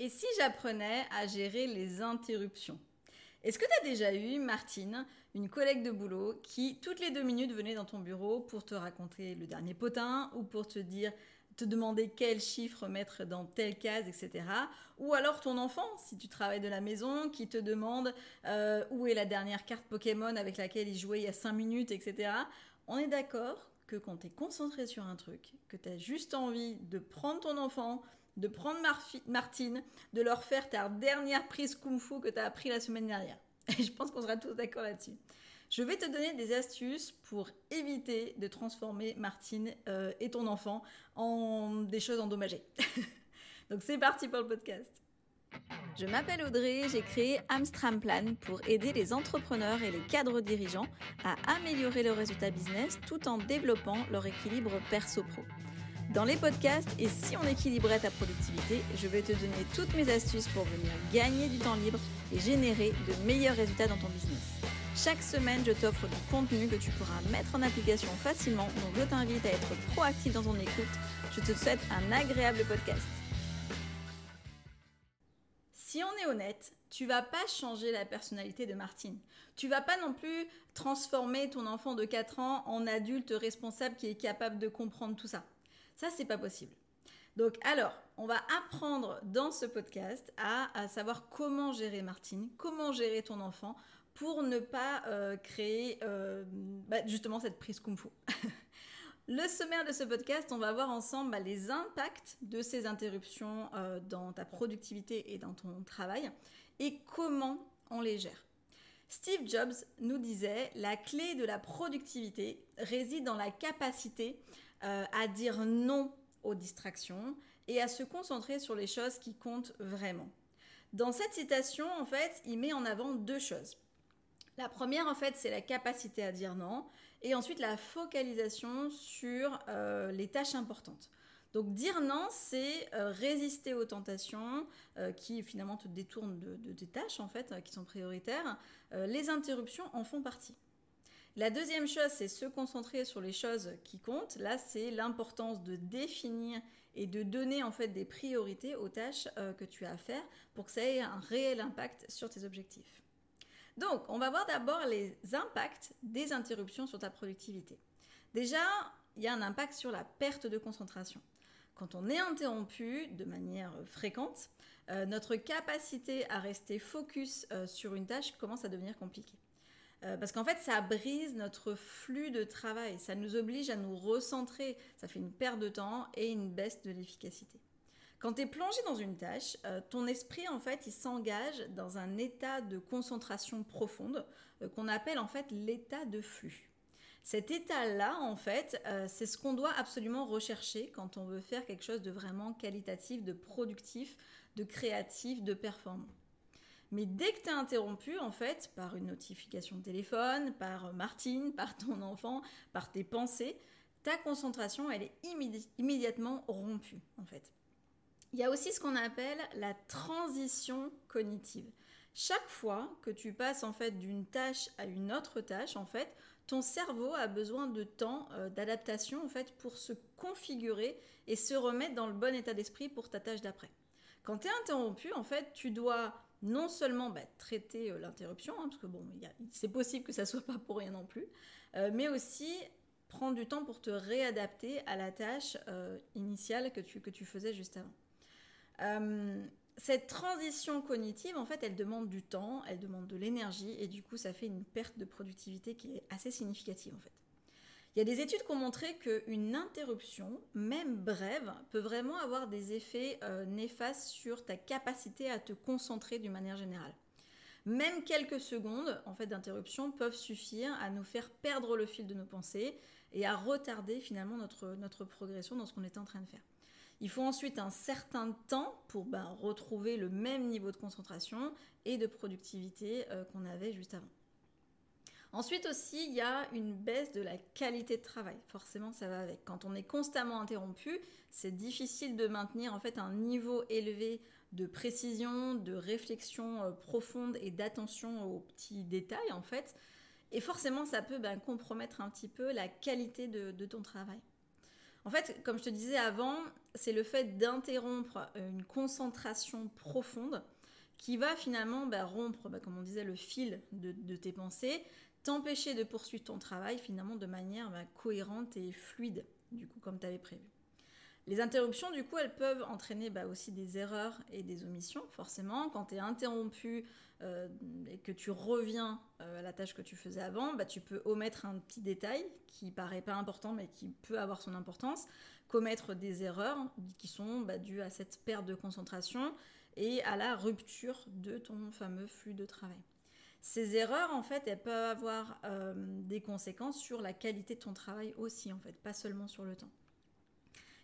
Et si j'apprenais à gérer les interruptions? Est-ce que tu as déjà eu, Martine, une collègue de boulot qui, toutes les deux minutes, venait dans ton bureau pour te raconter le dernier potin ou pour te dire te demander quel chiffre mettre dans telle case, etc. Ou alors ton enfant, si tu travailles de la maison, qui te demande euh, où est la dernière carte Pokémon avec laquelle il jouait il y a 5 minutes, etc. On est d'accord que quand tu es concentré sur un truc, que tu as juste envie de prendre ton enfant, de prendre Martine, de leur faire ta dernière prise kung fu que tu as appris la semaine dernière. Et je pense qu'on sera tous d'accord là-dessus. Je vais te donner des astuces pour éviter de transformer Martine euh, et ton enfant en des choses endommagées. Donc c'est parti pour le podcast. Je m'appelle Audrey, j'ai créé Amstram Plan pour aider les entrepreneurs et les cadres dirigeants à améliorer leurs résultats business tout en développant leur équilibre perso-pro. Dans les podcasts et si on équilibrait ta productivité, je vais te donner toutes mes astuces pour venir gagner du temps libre et générer de meilleurs résultats dans ton business. Chaque semaine, je t'offre du contenu que tu pourras mettre en application facilement, donc je t'invite à être proactif dans ton écoute. Je te souhaite un agréable podcast. Si on est honnête, tu vas pas changer la personnalité de Martine. Tu vas pas non plus transformer ton enfant de 4 ans en adulte responsable qui est capable de comprendre tout ça. Ça, c'est pas possible. Donc, alors, on va apprendre dans ce podcast à, savoir comment gérer Martine, comment gérer ton enfant pour ne pas euh, créer euh, bah, justement cette prise kung fu. Le sommaire de ce podcast, on va voir ensemble bah, les impacts de ces interruptions euh, dans ta productivité et dans ton travail et comment on les gère. Steve Jobs nous disait la clé de la productivité réside dans la capacité à dire non aux distractions et à se concentrer sur les choses qui comptent vraiment. Dans cette citation, en fait, il met en avant deux choses. La première, en fait, c'est la capacité à dire non. Et ensuite, la focalisation sur euh, les tâches importantes. Donc dire non, c'est euh, résister aux tentations euh, qui finalement te détournent de, de, tes tâches, en fait, qui sont prioritaires. les interruptions en font partie. La deuxième chose, c'est se concentrer sur les choses qui comptent. Là, c'est l'importance de définir et de donner en fait des priorités aux tâches que tu as à faire pour que ça ait un réel impact sur tes objectifs. Donc, on va voir d'abord les impacts des interruptions sur ta productivité. Déjà, il y a un impact sur la perte de concentration. Quand on est interrompu de manière fréquente, euh, notre capacité à rester focus euh, sur une tâche commence à devenir compliquée. Euh, parce qu'en fait, ça brise notre flux de travail, ça nous oblige à nous recentrer, ça fait une perte de temps et une baisse de l'efficacité. Quand tu es plongé dans une tâche, euh, ton esprit, en fait, il s'engage dans un état de concentration profonde euh, qu'on appelle en fait l'état de flux. Cet état-là, en fait, c'est ce qu'on doit absolument rechercher quand on veut faire quelque chose de vraiment qualitatif, de productif, de créatif, de performant. Mais dès que tu es interrompu, en fait, par une notification de téléphone, par Martine, par ton enfant, par tes pensées, ta concentration, elle est immédiatement rompue, en fait. Il y a aussi ce qu'on appelle la transition cognitive. Chaque fois que tu passes en fait d'une tâche à une autre tâche, en fait, ton cerveau a besoin de temps euh, d'adaptation en fait pour se configurer et se remettre dans le bon état d'esprit pour ta tâche d'après. Quand tu es interrompu, en fait, tu dois non seulement bah, traiter euh, l'interruption, hein, parce que bon, c'est possible que ça soit pas pour rien non plus, euh, mais aussi prendre du temps pour te réadapter à la tâche initiale que tu, que tu faisais juste avant. Euh, cette transition cognitive, en fait, elle demande du temps, elle demande de l'énergie, et du coup, ça fait une perte de productivité qui est assez significative, en fait. Il y a des études qui ont montré qu'une interruption, même brève, peut vraiment avoir des effets euh, néfastes sur ta capacité à te concentrer d'une manière générale. Même quelques secondes en fait, d'interruption peuvent suffire à nous faire perdre le fil de nos pensées et à retarder finalement notre, progression dans ce qu'on est en train de faire. Il faut ensuite un certain temps pour ben, retrouver le même niveau de concentration et de productivité euh, qu'on avait juste avant. Ensuite aussi, il y a une baisse de la qualité de travail. Forcément, ça va avec. Quand on est constamment interrompu, c'est difficile de maintenir en fait un niveau élevé de précision, de réflexion euh, profonde et d'attention aux petits détails en fait. Et forcément, ça peut ben, compromettre un petit peu la qualité de ton travail. En fait, comme je te disais avant, c'est le fait d'interrompre une concentration profonde qui va finalement bah, rompre, bah, comme on disait, le fil de, tes pensées, t'empêcher de poursuivre ton travail finalement de manière bah, cohérente et fluide, du coup, comme tu avais prévu. Les interruptions, du coup, elles peuvent entraîner aussi des erreurs et des omissions, forcément. Quand tu es interrompu euh, et que tu reviens euh, à la tâche que tu faisais avant, tu peux omettre un petit détail qui paraît pas important mais qui peut avoir son importance, commettre des erreurs qui sont dues à cette perte de concentration et à la rupture de ton fameux flux de travail. Ces erreurs, en fait, elles peuvent avoir euh, des conséquences sur la qualité de ton travail aussi, en fait, pas seulement sur le temps.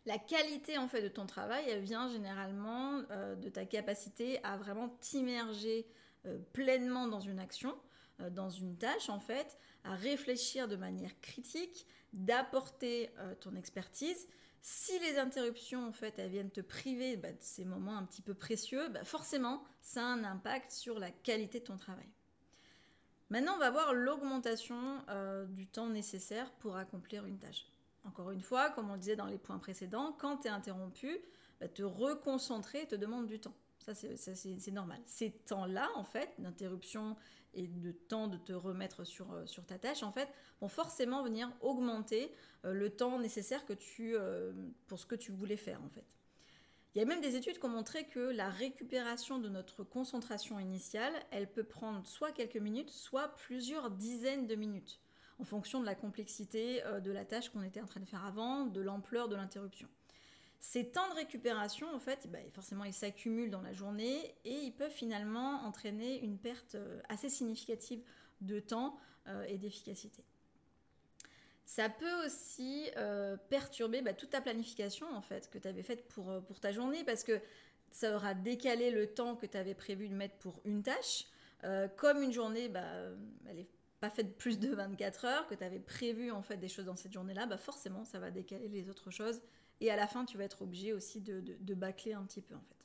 La qualité, en fait, de ton travail, elle vient généralement euh, de ta capacité à vraiment t'immerger euh, pleinement dans une action, dans une tâche, en fait, à réfléchir de manière critique, d'apporter ton expertise si les interruptions, en fait, elles viennent te priver bah, de ces moments un petit peu précieux, bah, forcément, ça a un impact sur la qualité de ton travail. Maintenant, on va voir l'augmentation euh, du temps nécessaire pour accomplir une tâche. Encore une fois, comme on le disait dans les points précédents, quand tu es interrompu, bah, te reconcentrer te demande du temps. Ça, c'est normal. Ces temps-là, en fait, d'interruption et de temps de te remettre sur, euh, ta tâche, en fait, vont forcément venir augmenter euh, le temps nécessaire que tu, pour ce que tu voulais faire, en fait. Il y a même des études qui ont montré que la récupération de notre concentration initiale, elle peut prendre soit quelques minutes, soit plusieurs dizaines de minutes, en fonction de la complexité de la tâche qu'on était en train de faire avant, de l'ampleur de l'interruption. Ces temps de récupération, en fait, bah, forcément, ils s'accumulent dans la journée et ils peuvent finalement entraîner une perte euh, assez significative de temps euh, et d'efficacité. Ça peut aussi euh, perturber bah, toute ta planification en fait que tu avais faite pour, pour ta journée parce que ça aura décalé le temps que tu avais prévu de mettre pour une tâche. comme une journée, bah, elle n'est pas faite plus de 24 heures, que tu avais prévu en fait des choses dans cette journée-là, bah forcément ça va décaler les autres choses et à la fin, tu vas être obligé aussi de, de, bâcler un petit peu en fait.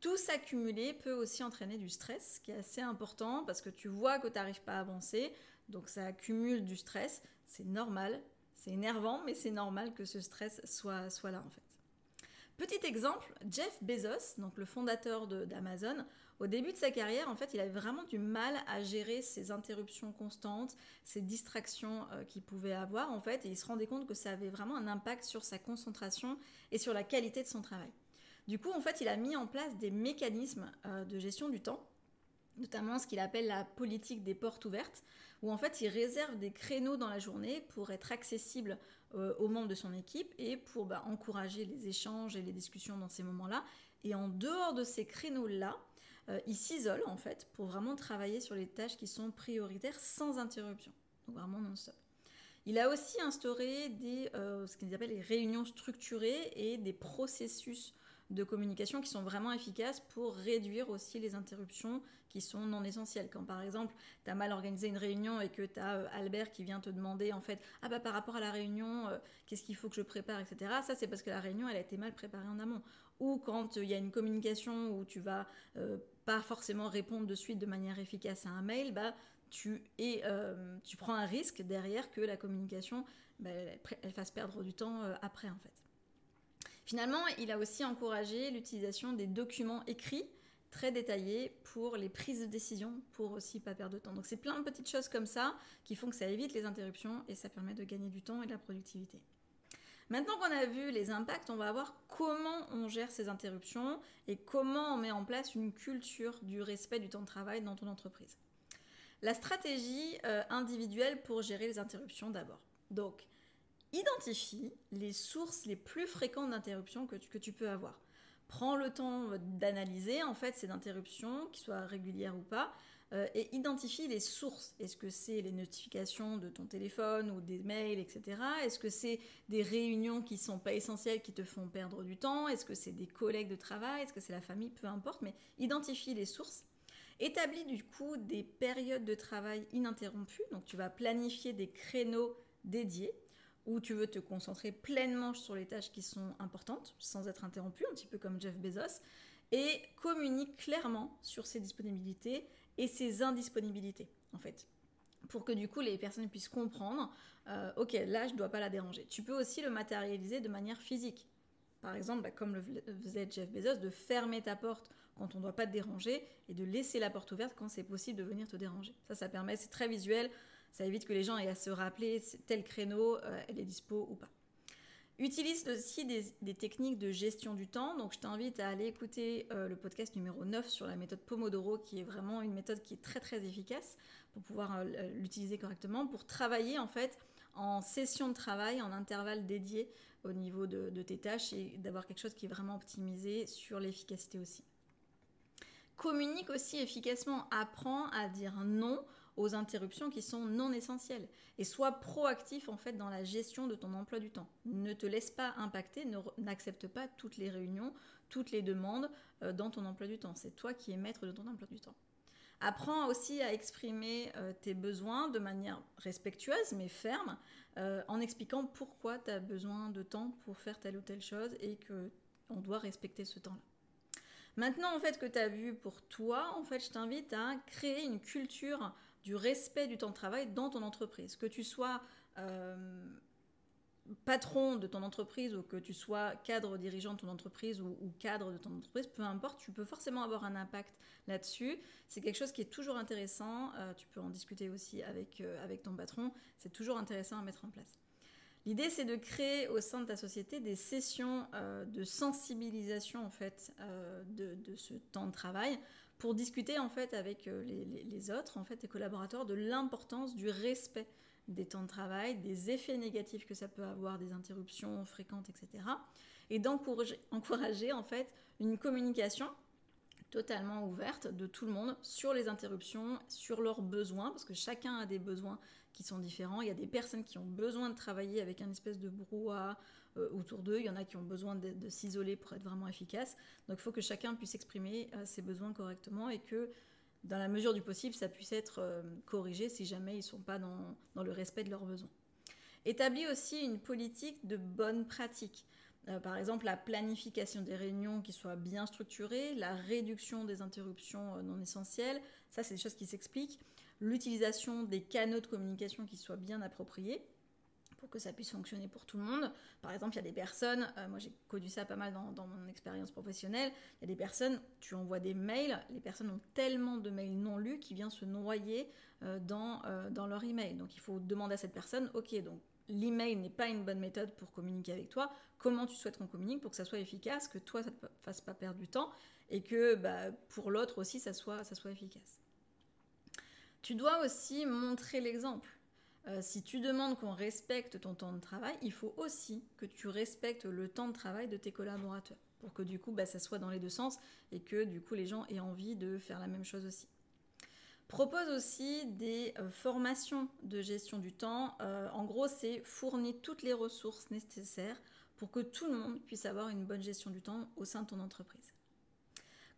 Tout s'accumuler peut aussi entraîner du stress, qui est assez important parce que tu vois que tu n'arrives pas à avancer, donc ça accumule du stress. C'est normal, c'est énervant, mais c'est normal que ce stress soit, soit là en fait. Petit exemple, Jeff Bezos, donc le fondateur d'Amazon, au début de sa carrière, en fait, il avait vraiment du mal à gérer ces interruptions constantes, ces distractions euh, qu'il pouvait avoir, en fait, et il se rendait compte que ça avait vraiment un impact sur sa concentration et sur la qualité de son travail. Du coup, en fait, il a mis en place des mécanismes euh, de gestion du temps, notamment ce qu'il appelle la politique des portes ouvertes, où en fait il réserve des créneaux dans la journée pour être accessible euh, aux membres de son équipe et pour bah, encourager les échanges et les discussions dans ces moments-là. Et en dehors de ces créneaux-là, euh, il s'isole en fait pour vraiment travailler sur les tâches qui sont prioritaires sans interruption. Donc vraiment non-stop. Il a aussi instauré des, euh, ce qu'ils appellent les réunions structurées et des processus de communication qui sont vraiment efficaces pour réduire aussi les interruptions qui sont non essentielles. Quand par exemple, tu as mal organisé une réunion et que tu as euh, Albert qui vient te demander en fait, ah bah par rapport à la réunion, qu'est-ce qu'il faut que je prépare, etc. Ça c'est parce que la réunion elle a été mal préparée en amont. Ou quand il y a une communication où tu vas pas forcément répondre de suite de manière efficace à un mail, bah, tu, es, euh, tu prends un risque derrière que la communication bah, elle, fasse perdre du temps euh, après en fait. Finalement, il a aussi encouragé l'utilisation des documents écrits très détaillés pour les prises de décision pour aussi pas perdre de temps. Donc c'est plein de petites choses comme ça qui font que ça évite les interruptions et ça permet de gagner du temps et de la productivité. Maintenant qu'on a vu les impacts, on va voir comment on gère ces interruptions et comment on met en place une culture du respect du temps de travail dans ton entreprise. La stratégie euh, individuelle pour gérer les interruptions d'abord. Donc, identifie les sources les plus fréquentes d'interruptions que tu peux avoir. Prends le temps d'analyser en fait ces interruptions, qu'elles soient régulières ou pas, euh, et identifie les sources. Est-ce que c'est les notifications de ton téléphone ou des mails, etc. Est-ce que c'est des réunions qui sont pas essentielles, qui te font perdre du temps? Est-ce que c'est des collègues de travail? Est-ce que c'est la famille? Peu importe, mais identifie les sources. Établis du coup des périodes de travail ininterrompues. Donc tu vas planifier des créneaux dédiés où tu veux te concentrer pleinement sur les tâches qui sont importantes sans être interrompu, un petit peu comme Jeff Bezos, et communique clairement sur ses disponibilités et ses indisponibilités, en fait. pour que du coup les personnes puissent comprendre, euh, ok, là je ne dois pas la déranger. Tu peux aussi le matérialiser de manière physique. Par exemple, bah, comme le faisait Jeff Bezos, de fermer ta porte quand on ne doit pas te déranger et de laisser la porte ouverte quand c'est possible de venir te déranger. Ça, ça permet, c'est très visuel, ça évite que les gens aient à se rappeler tel créneau, euh, elle est dispo ou pas. Utilise aussi des, techniques de gestion du temps. Donc, je t'invite à aller écouter euh, le podcast numéro 9 sur la méthode Pomodoro, qui est vraiment une méthode qui est très très efficace pour pouvoir euh, l'utiliser correctement, pour travailler en fait en session de travail, en intervalle dédié au niveau de, de tes tâches et d'avoir quelque chose qui est vraiment optimisé sur l'efficacité aussi. Communique aussi efficacement, apprends à dire non aux interruptions qui sont non essentielles et sois proactif en fait dans la gestion de ton emploi du temps. Ne te laisse pas impacter, n'accepte pas toutes les réunions, toutes les demandes euh, dans ton emploi du temps. C'est toi qui es maître de ton emploi du temps. Apprends aussi à exprimer euh, tes besoins de manière respectueuse mais ferme euh, en expliquant pourquoi tu as besoin de temps pour faire telle ou telle chose et que on doit respecter ce temps-là. Maintenant, en fait, que tu as vu pour toi, en fait, je t'invite à créer une culture du respect du temps de travail dans ton entreprise. Que tu sois euh, patron de ton entreprise ou que tu sois cadre dirigeant de ton entreprise ou, cadre de ton entreprise, peu importe, tu peux forcément avoir un impact là-dessus. C'est quelque chose qui est toujours intéressant. Euh, tu peux en discuter aussi avec, euh, avec ton patron. C'est toujours intéressant à mettre en place. L'idée, c'est de créer au sein de ta société des sessions de sensibilisation en fait de, de, ce temps de travail pour discuter en fait avec euh, les, autres, en fait, tes collaborateurs, de l'importance du respect des temps de travail, des effets négatifs que ça peut avoir, des interruptions fréquentes, etc. Et d'encourager en fait une communication totalement ouverte de tout le monde sur les interruptions, sur leurs besoins, parce que chacun a des besoins qui sont différents. Il y a des personnes qui ont besoin de travailler avec un espèce de brouhaha euh, autour d'eux. Il y en a qui ont besoin de, s'isoler pour être vraiment efficace. Donc il faut que chacun puisse exprimer euh, ses besoins correctement et que dans la mesure du possible, ça puisse être euh, corrigé si jamais ils ne sont pas dans, dans, le respect de leurs besoins. Établis aussi une politique de bonne pratique. par exemple, la planification des réunions qui soit bien structurée, la réduction des interruptions non essentielles, ça c'est des choses qui s'expliquent, l'utilisation des canaux de communication qui soient bien appropriés, que ça puisse fonctionner pour tout le monde. Par exemple, il y a des personnes, euh, moi j'ai connu ça pas mal dans, mon expérience professionnelle, il y a des personnes, tu envoies des mails, les personnes ont tellement de mails non lus qui viennent se noyer euh, dans, euh, dans leur email. Donc il faut demander à cette personne, ok, donc l'email n'est pas une bonne méthode pour communiquer avec toi, comment tu souhaites qu'on communique pour que ça soit efficace, que toi ça ne te fasse pas perdre du temps et que bah, pour l'autre aussi ça soit, ça soit efficace. Tu dois aussi montrer l'exemple. Euh, si tu demandes qu'on respecte ton temps de travail, il faut aussi que tu respectes le temps de travail de tes collaborateurs pour que du coup bah, ça soit dans les deux sens et que du coup les gens aient envie de faire la même chose aussi. Propose aussi des euh, formations de gestion du temps. Euh, en gros, c'est fournir toutes les ressources nécessaires pour que tout le monde puisse avoir une bonne gestion du temps au sein de ton entreprise.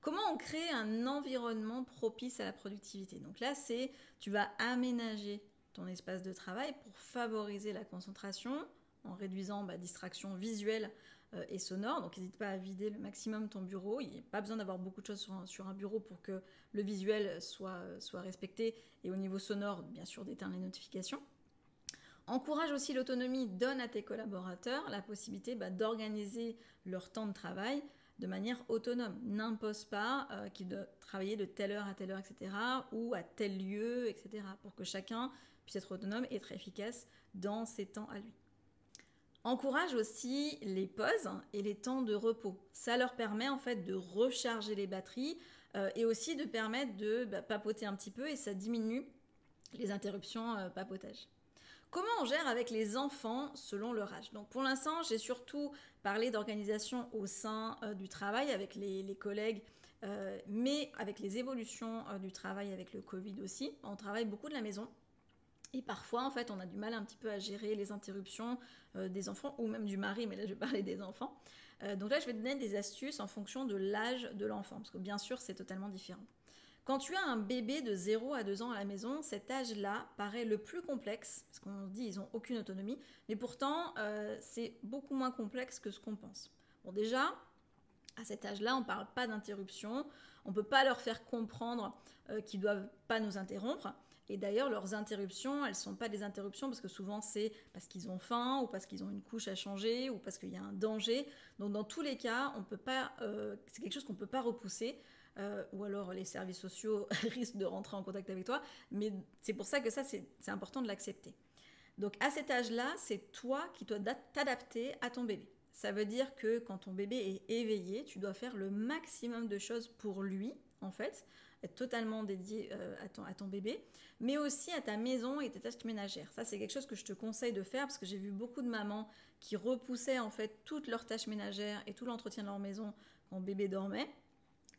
Comment on crée un environnement propice à la productivité? Donc là, c'est tu vas aménager ton espace de travail pour favoriser la concentration en réduisant bah, distraction visuelle euh, et sonore. Donc n'hésite pas à vider le maximum ton bureau. Il n'y a pas besoin d'avoir beaucoup de choses sur un, bureau pour que le visuel soit, soit respecté et au niveau sonore, bien sûr, d'éteindre les notifications. Encourage aussi l'autonomie, donne à tes collaborateurs la possibilité bah, d'organiser leur temps de travail de manière autonome. N'impose pas euh, qu'ils doivent travailler de telle heure à telle heure, etc. ou à tel lieu, etc. pour que chacun puisse être autonome et être efficace dans ses temps à lui. Encourage aussi les pauses et les temps de repos. Ça leur permet en fait de recharger les batteries euh, et aussi de permettre de bah, papoter un petit peu et ça diminue les interruptions euh, papotage. Comment on gère avec les enfants selon leur âge? Donc pour l'instant, j'ai surtout parlé d'organisation au sein euh, du travail avec les, collègues, mais avec les évolutions du travail avec le Covid aussi. On travaille beaucoup de la maison. Et parfois, en fait, on a du mal un petit peu à gérer les interruptions euh, des enfants ou même du mari, mais là, je vais parler des enfants. Euh, donc là, je vais te donner des astuces en fonction de l'âge de l'enfant, parce que bien sûr, c'est totalement différent. Quand tu as un bébé de 0 à 2 ans à la maison, cet âge-là paraît le plus complexe, parce qu'on dit ils n'ont aucune autonomie, mais pourtant, euh, c'est beaucoup moins complexe que ce qu'on pense. Bon, déjà, à cet âge-là, on ne parle pas d'interruption, on ne peut pas leur faire comprendre qu'ils ne doivent pas nous interrompre. Et d'ailleurs, leurs interruptions, elles ne sont pas des interruptions parce que souvent c'est parce qu'ils ont faim ou parce qu'ils ont une couche à changer ou parce qu'il y a un danger. Donc dans tous les cas, on peut pas, euh, c'est quelque chose qu'on ne peut pas repousser. Euh, ou alors les services sociaux risquent de rentrer en contact avec toi. Mais c'est pour ça que ça, c'est important de l'accepter. Donc à cet âge-là, c'est toi qui dois t'adapter à ton bébé. Ça veut dire que quand ton bébé est éveillé, tu dois faire le maximum de choses pour lui, en fait, totalement dédié euh, à, ton, bébé, mais aussi à ta maison et tes tâches ménagères. Ça, c'est quelque chose que je te conseille de faire parce que j'ai vu beaucoup de mamans qui repoussaient en fait toutes leurs tâches ménagères et tout l'entretien de leur maison quand bébé dormait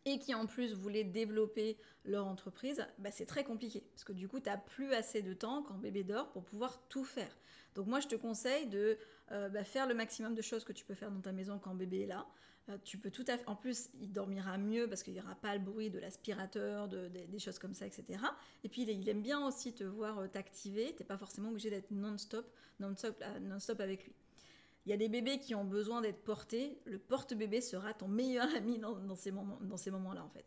et qui en plus voulaient développer leur entreprise, bah, c'est très compliqué parce que du coup, tu n'as plus assez de temps quand bébé dort pour pouvoir tout faire. Donc moi, je te conseille de euh, bah, faire le maximum de choses que tu peux faire dans ta maison quand bébé est là. Euh, tu peux tout à fait... En plus, il dormira mieux parce qu'il n'y aura pas le bruit de l'aspirateur, des choses comme ça, etc. Et puis, il, aime bien aussi te voir euh, t'activer. Tu n'es pas forcément obligé d'être non-stop non -stop, non -stop avec lui. Il y a des bébés qui ont besoin d'être portés. Le porte-bébé sera ton meilleur ami dans, ces moments-là, en fait.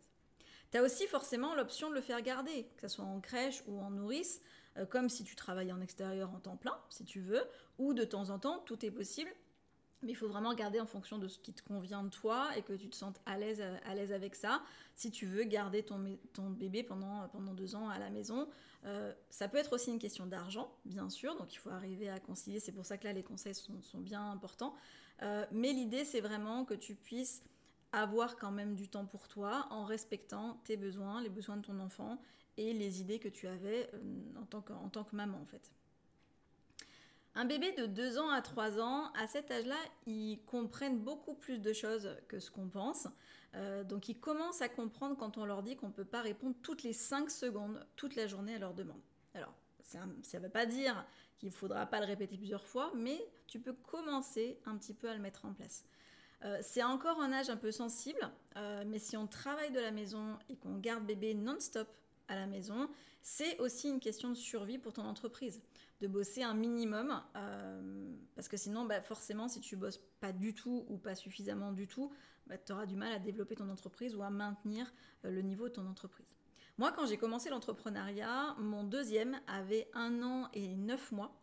Tu as aussi forcément l'option de le faire garder, que ce soit en crèche ou en nourrice, euh, comme si tu travaillais en extérieur en temps plein, si tu veux, ou de temps en temps, tout est possible. Mais il faut vraiment regarder en fonction de ce qui te convient de toi et que tu te sentes à l'aise, à l'aise avec ça. Si tu veux garder ton, bébé pendant, deux ans à la maison, euh, ça peut être aussi une question d'argent, bien sûr. Donc il faut arriver à concilier. C'est pour ça que là, les conseils sont, bien importants. Euh, mais l'idée, c'est vraiment que tu puisses avoir quand même du temps pour toi en respectant tes besoins, les besoins de ton enfant et les idées que tu avais euh, en tant que maman, en fait. Un bébé de 2 ans à 3 ans, à cet âge-là, ils comprennent beaucoup plus de choses que ce qu'on pense. Euh, donc ils commencent à comprendre quand on leur dit qu'on ne peut pas répondre toutes les 5 secondes, toute la journée à leurs demandes. Alors, ça ne veut pas dire qu'il ne faudra pas le répéter plusieurs fois, mais tu peux commencer un petit peu à le mettre en place. Euh, c'est encore un âge un peu sensible, euh, mais si on travaille de la maison et qu'on garde bébé non-stop à la maison, c'est aussi une question de survie pour ton entreprise de bosser un minimum, euh, parce que sinon, bah, forcément, si tu bosses pas du tout ou pas suffisamment du tout, bah, tu auras du mal à développer ton entreprise ou à maintenir euh, le niveau de ton entreprise. Moi, quand j'ai commencé l'entrepreneuriat, mon deuxième avait un an et neuf mois,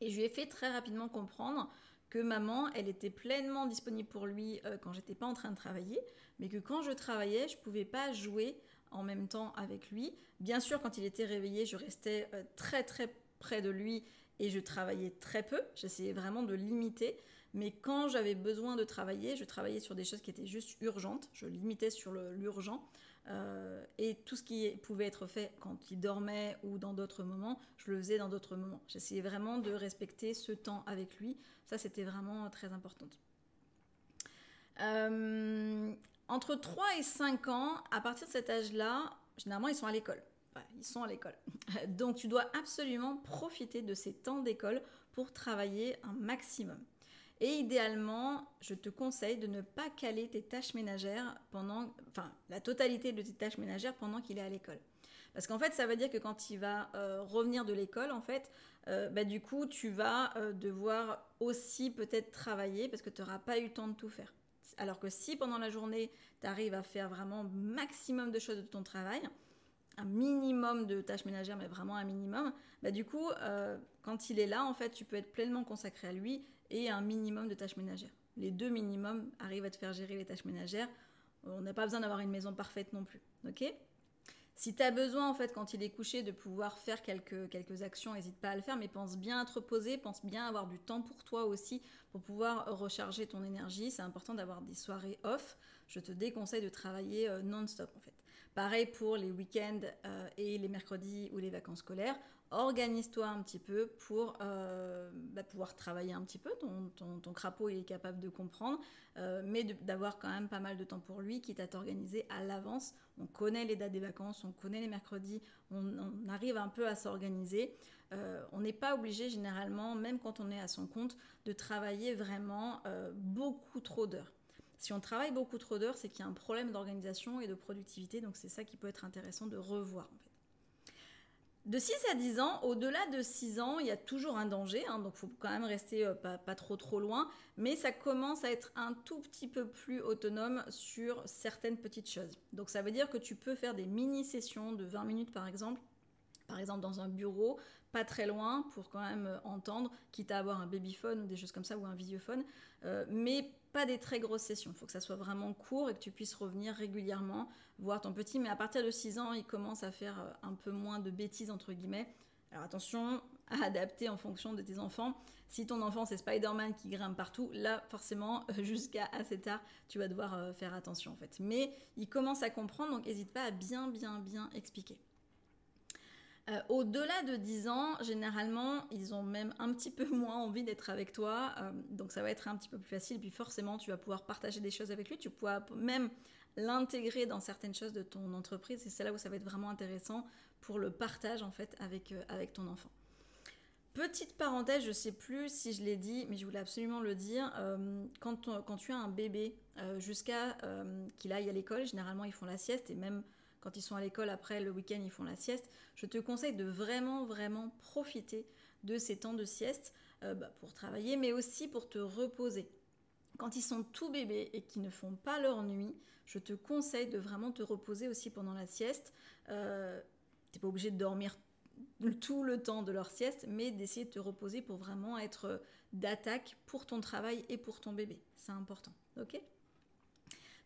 et je lui ai fait très rapidement comprendre que maman, elle était pleinement disponible pour lui euh, quand j'étais pas en train de travailler, mais que quand je travaillais, je pouvais pas jouer en même temps avec lui. Bien sûr, quand il était réveillé, je restais très très près de lui et je travaillais très peu. J'essayais vraiment de limiter. Mais quand j'avais besoin de travailler, je travaillais sur des choses qui étaient juste urgentes. Je limitais sur l'urgent. Euh, et tout ce qui pouvait être fait quand il dormait ou dans d'autres moments, je le faisais dans d'autres moments. J'essayais vraiment de respecter ce temps avec lui. Ça, c'était vraiment très important. Euh, entre 3 et 5 ans, à partir de cet âge-là, généralement, ils sont à l'école ils sont à l'école. Donc tu dois absolument profiter de ces temps d'école pour travailler un maximum. Et idéalement, je te conseille de ne pas caler tes tâches ménagères pendant, enfin, la totalité de tes tâches ménagères pendant qu'il est à l'école. Parce qu'en fait, ça veut dire que quand il va euh, revenir de l'école, en fait, euh, bah, du coup, tu vas euh, devoir aussi peut-être travailler parce que tu n'auras pas eu le temps de tout faire. Alors que si pendant la journée, tu arrives à faire vraiment maximum de choses de ton travail, un minimum de tâches ménagères, mais vraiment un minimum, bah du coup, euh, quand il est là, en fait, tu peux être pleinement consacré à lui et un minimum de tâches ménagères. Les deux minimums arrivent à te faire gérer les tâches ménagères. On n'a pas besoin d'avoir une maison parfaite non plus. Ok? Si tu as besoin, en fait, quand il est couché, de pouvoir faire quelques, actions, n'hésite pas à le faire, mais pense bien à te reposer, pense bien à avoir du temps pour toi aussi, pour pouvoir recharger ton énergie. C'est important d'avoir des soirées off. Je te déconseille de travailler euh, non-stop, en fait. Pareil pour les week-ends euh, et les mercredis ou les vacances scolaires. Organise-toi un petit peu pour euh, bah, pouvoir travailler un petit peu. Ton, crapaud est capable de comprendre, euh, mais d'avoir quand même pas mal de temps pour lui, quitte à t'organiser à l'avance. On connaît les dates des vacances, on connaît les mercredis, on, on arrive un peu à s'organiser. on n'est pas obligé généralement, même quand on est à son compte, de travailler vraiment beaucoup trop d'heures. Si on travaille beaucoup trop d'heures, c'est qu'il y a un problème d'organisation et de productivité, donc c'est ça qui peut être intéressant de revoir De 6 à 10 ans, au-delà de 6 ans, il y a toujours un danger, hein, donc il faut quand même rester euh, pas, trop trop loin, mais ça commence à être un tout petit peu plus autonome sur certaines petites choses. Donc ça veut dire que tu peux faire des mini-sessions de 20 minutes par exemple, par exemple dans un bureau, pas très loin pour quand même euh, entendre, quitte à avoir un babyphone ou des choses comme ça ou un vidéophone, euh, mais pas des très grosses sessions. Il faut que ça soit vraiment court et que tu puisses revenir régulièrement voir ton petit. Mais à partir de 6 ans, il commence à faire euh, un peu moins de bêtises entre guillemets. Alors attention à adapter en fonction de tes enfants. Si ton enfant c'est Spider-Man qui grimpe partout, là forcément jusqu'à assez tard tu vas devoir faire attention en fait. Mais il commence à comprendre donc n'hésite pas à bien bien bien expliquer. Euh, au-delà de 10 ans, généralement, ils ont même un petit peu moins envie d'être avec toi. Euh, donc ça va être un petit peu plus facile. Puis forcément, tu vas pouvoir partager des choses avec lui. Tu pourras même l'intégrer dans certaines choses de ton entreprise. Et c'est là où ça va être vraiment intéressant pour le partage en fait avec, euh, ton enfant. Petite parenthèse, je ne sais plus si je l'ai dit, mais je voulais absolument le dire. quand, tu as un bébé, jusqu'à qu'il aille à l'école, généralement ils font la sieste et même quand ils sont à l'école après le week-end, ils font la sieste. Je te conseille de vraiment, vraiment profiter de ces temps de sieste euh, bah, pour travailler, mais aussi pour te reposer. Quand ils sont tout bébés et qu'ils ne font pas leur nuit, je te conseille de vraiment te reposer aussi pendant la sieste. Euh, tu n'es pas obligé de dormir tout le temps de leur sieste, mais d'essayer de te reposer pour vraiment être d'attaque pour ton travail et pour ton bébé. C'est important, ok?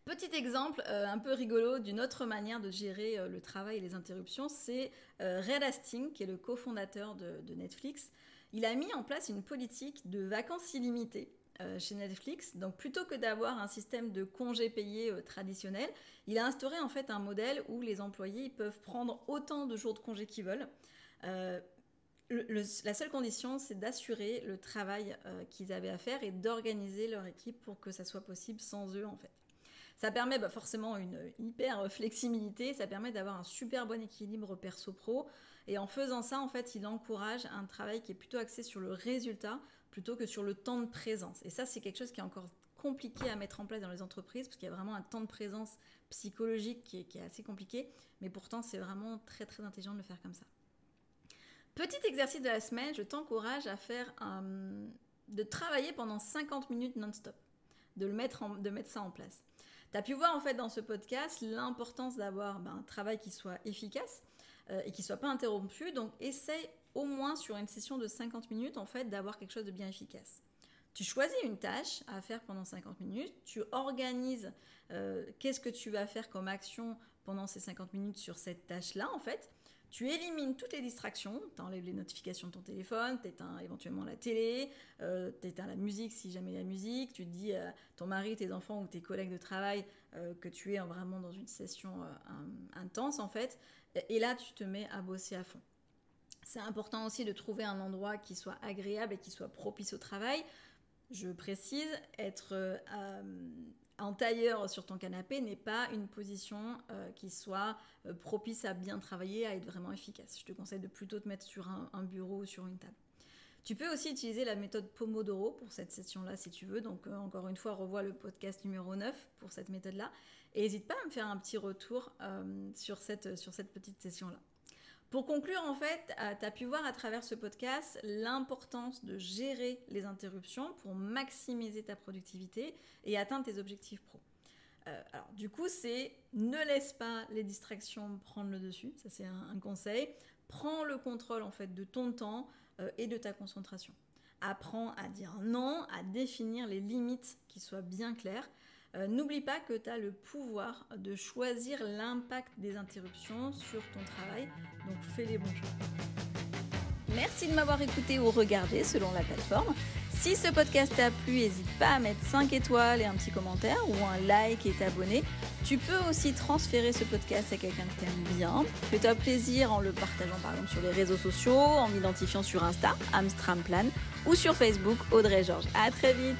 Petit exemple euh, un peu rigolo d'une autre manière de gérer euh, le travail et les interruptions, c'est euh, Red Hastings, qui est le cofondateur de, Netflix. Il a mis en place une politique de vacances illimitées chez Netflix. Donc plutôt que d'avoir un système de congés payés traditionnel, il a instauré en fait un modèle où les employés peuvent prendre autant de jours de congés qu'ils veulent. la seule condition, c'est d'assurer le travail qu'ils avaient à faire et d'organiser leur équipe pour que ça soit possible sans eux en fait. Ça permet bah, forcément une hyper flexibilité, ça permet d'avoir un super bon équilibre perso-pro. Et en faisant ça, en fait, il encourage un travail qui est plutôt axé sur le résultat plutôt que sur le temps de présence. Et ça, c'est quelque chose qui est encore compliqué à mettre en place dans les entreprises parce qu'il y a vraiment un temps de présence psychologique qui est, assez compliqué. Mais pourtant, c'est vraiment très très intelligent de le faire comme ça. Petit exercice de la semaine, je t'encourage à faire de travailler pendant 50 minutes non-stop, de, le mettre de mettre ça en place. Tu as pu voir en fait dans ce podcast l'importance d'avoir ben, un travail qui soit efficace euh, et qui soit pas interrompu. Donc essaye au moins sur une session de 50 minutes en fait d'avoir quelque chose de bien efficace. Tu choisis une tâche à faire pendant 50 minutes, tu organises euh, qu'est-ce que tu vas faire comme action pendant ces 50 minutes sur cette tâche-là en fait. Tu élimines toutes les distractions, tu enlèves les notifications de ton téléphone, tu éteins éventuellement la télé, euh, tu éteins la musique si jamais il y a musique, tu dis à ton mari, tes enfants ou tes collègues de travail euh, que tu es vraiment dans une session euh, intense en fait, et là tu te mets à bosser à fond. C'est important aussi de trouver un endroit qui soit agréable et qui soit propice au travail. Je précise, être en tailleur sur ton canapé n'est pas une position euh, qui soit euh, propice à bien travailler, à être vraiment efficace. Je te conseille de plutôt te mettre sur un, bureau ou sur une table. Tu peux aussi utiliser la méthode Pomodoro pour cette session-là si tu veux. Donc, euh, encore une fois, revois le podcast numéro 9 pour cette méthode-là. Et n'hésite pas à me faire un petit retour sur, cette, sur cette petite session-là. Pour conclure, en fait, euh, tu as pu voir à travers ce podcast l'importance de gérer les interruptions pour maximiser ta productivité et atteindre tes objectifs pro. Euh, alors, du coup, c'est ne laisse pas les distractions prendre le dessus. Ça, c'est un, conseil. Prends le contrôle en fait de ton temps euh, et de ta concentration. Apprends à dire non, à définir les limites qui soient bien claires euh, n'oublie pas que tu as le pouvoir de choisir l'impact des interruptions sur ton travail, donc fais les bons choix. Merci de m'avoir écouté ou regardé selon la plateforme. Si ce podcast t'a plu, n'hésite pas à mettre 5 étoiles et un petit commentaire ou un like et t'abonner. Tu peux aussi transférer ce podcast à quelqu'un que t'aimes bien. Fais-toi plaisir en le partageant par exemple sur les réseaux sociaux, en m'identifiant sur Insta, Amstramplan, ou sur Facebook, Audrey Georges. À très vite